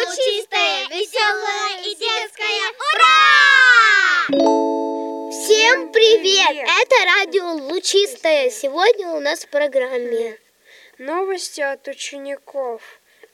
Лучистая, веселая и детская. Ура! Всем привет! Это радио Лучистая. Сегодня у нас в программе Новости от учеников.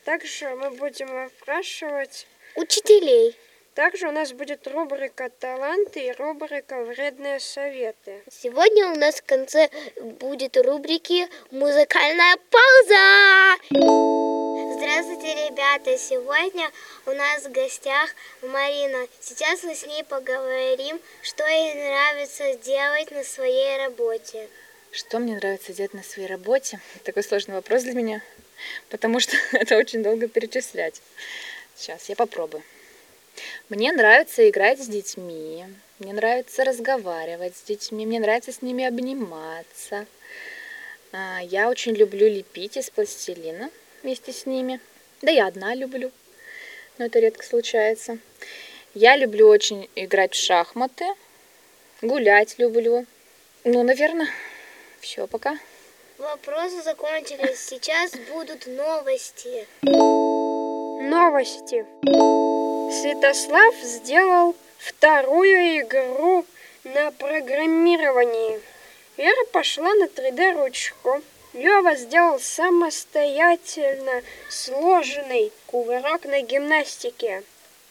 Также мы будем опрашивать. учителей. Также у нас будет рубрика «Таланты» и рубрика «Вредные советы». Сегодня у нас в конце будет рубрики «Музыкальная пауза». Здравствуйте, ребята! Сегодня у нас в гостях Марина. Сейчас мы с ней поговорим, что ей нравится делать на своей работе. Что мне нравится делать на своей работе? Такой сложный вопрос для меня, потому что это очень долго перечислять. Сейчас я попробую. Мне нравится играть с детьми, мне нравится разговаривать с детьми, мне нравится с ними обниматься. А, Я очень люблю лепить из пластилина вместе с ними. Да я одна люблю, но это редко случается. Я люблю очень играть в шахматы, гулять люблю. Ну, наверное, все пока. Вопросы закончились. Сейчас будут новости. Новости. Святослав сделал вторую игру на программировании. Вера пошла на 3D-ручку. Лева сделал самостоятельно сложенный кувырок на гимнастике.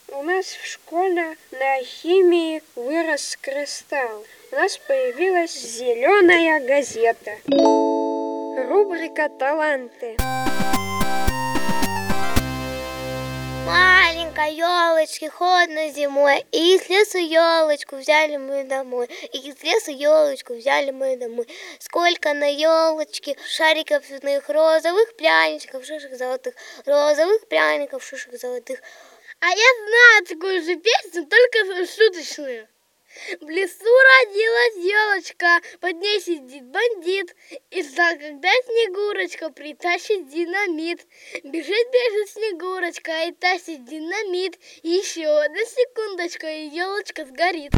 У нас в школе на химии вырос кристалл. У нас появилась зеленая газета. Рубрика «Таланты». Маленькой елочки холодно зимой, и из леса елочку взяли мы домой, и из леса елочку взяли мы домой. Сколько на елочке шариков цветных, розовых пряников, шишек золотых, розовых пряников, шишек золотых. А я знаю такую же песню, только шуточную. В лесу родилась елочка, под ней сидит бандит. И ждал, когда Снегурочка притащит динамит. Бежит, бежит Снегурочка и тащит динамит. Еще одна секундочка, и елочка сгорит.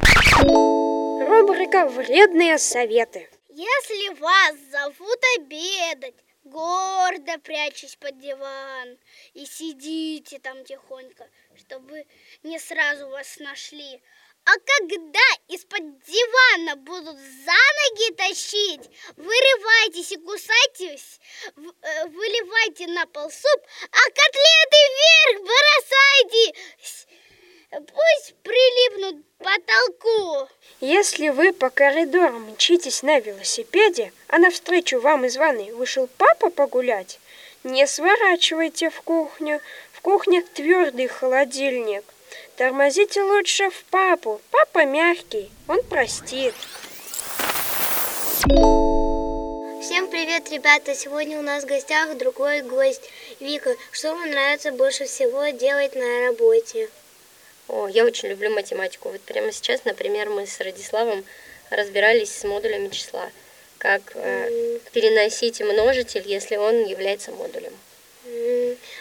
Рубрика «Вредные советы». Если вас зовут обедать, гордо прячьтесь под диван и сидите там тихонько, чтобы не сразу вас нашли. А когда из-под дивана будут за ноги тащить, вырывайтесь и кусайтесь, э, выливайте на пол суп, а котлеты вверх бросайте, пусть прилипнут к потолку. Если вы по коридору мчитесь на велосипеде, а навстречу вам из ванной вышел папа погулять, не сворачивайте в кухню. В кухне твердый холодильник. Тормозите лучше в папу. Папа мягкий, он простит. Всем привет, ребята! Сегодня у нас в гостях другой гость. Вика, что вам нравится больше всего делать на работе? О, я очень люблю математику. Вот прямо сейчас, например, мы с Радиславом разбирались с модулями числа. Как э, переносить множитель, если он является модулем.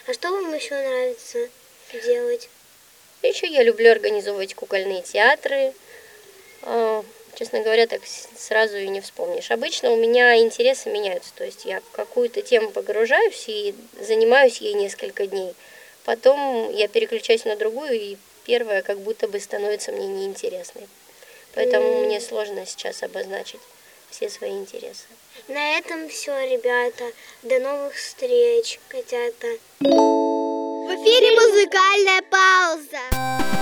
А что вам еще нравится делать? Еще я люблю организовывать кукольные театры. А, честно говоря, так сразу и не вспомнишь. Обычно у меня интересы меняются. То есть я в какую-то тему погружаюсь и занимаюсь ей несколько дней. Потом я переключаюсь на другую, и первая как будто бы становится мне неинтересной. Поэтому мне сложно сейчас обозначить все свои интересы. На этом все, ребята. До новых встреч, котята. В эфире музыкальная пауза.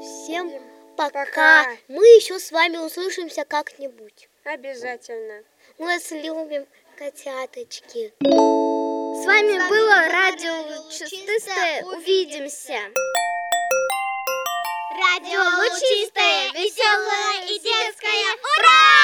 Всем Пока. пока. Мы еще с вами услышимся как-нибудь. Обязательно. Мы вас любим, котяточки. С вами было радио Чистое. Увидимся. Радио Лучистое, веселое и детское. Ура!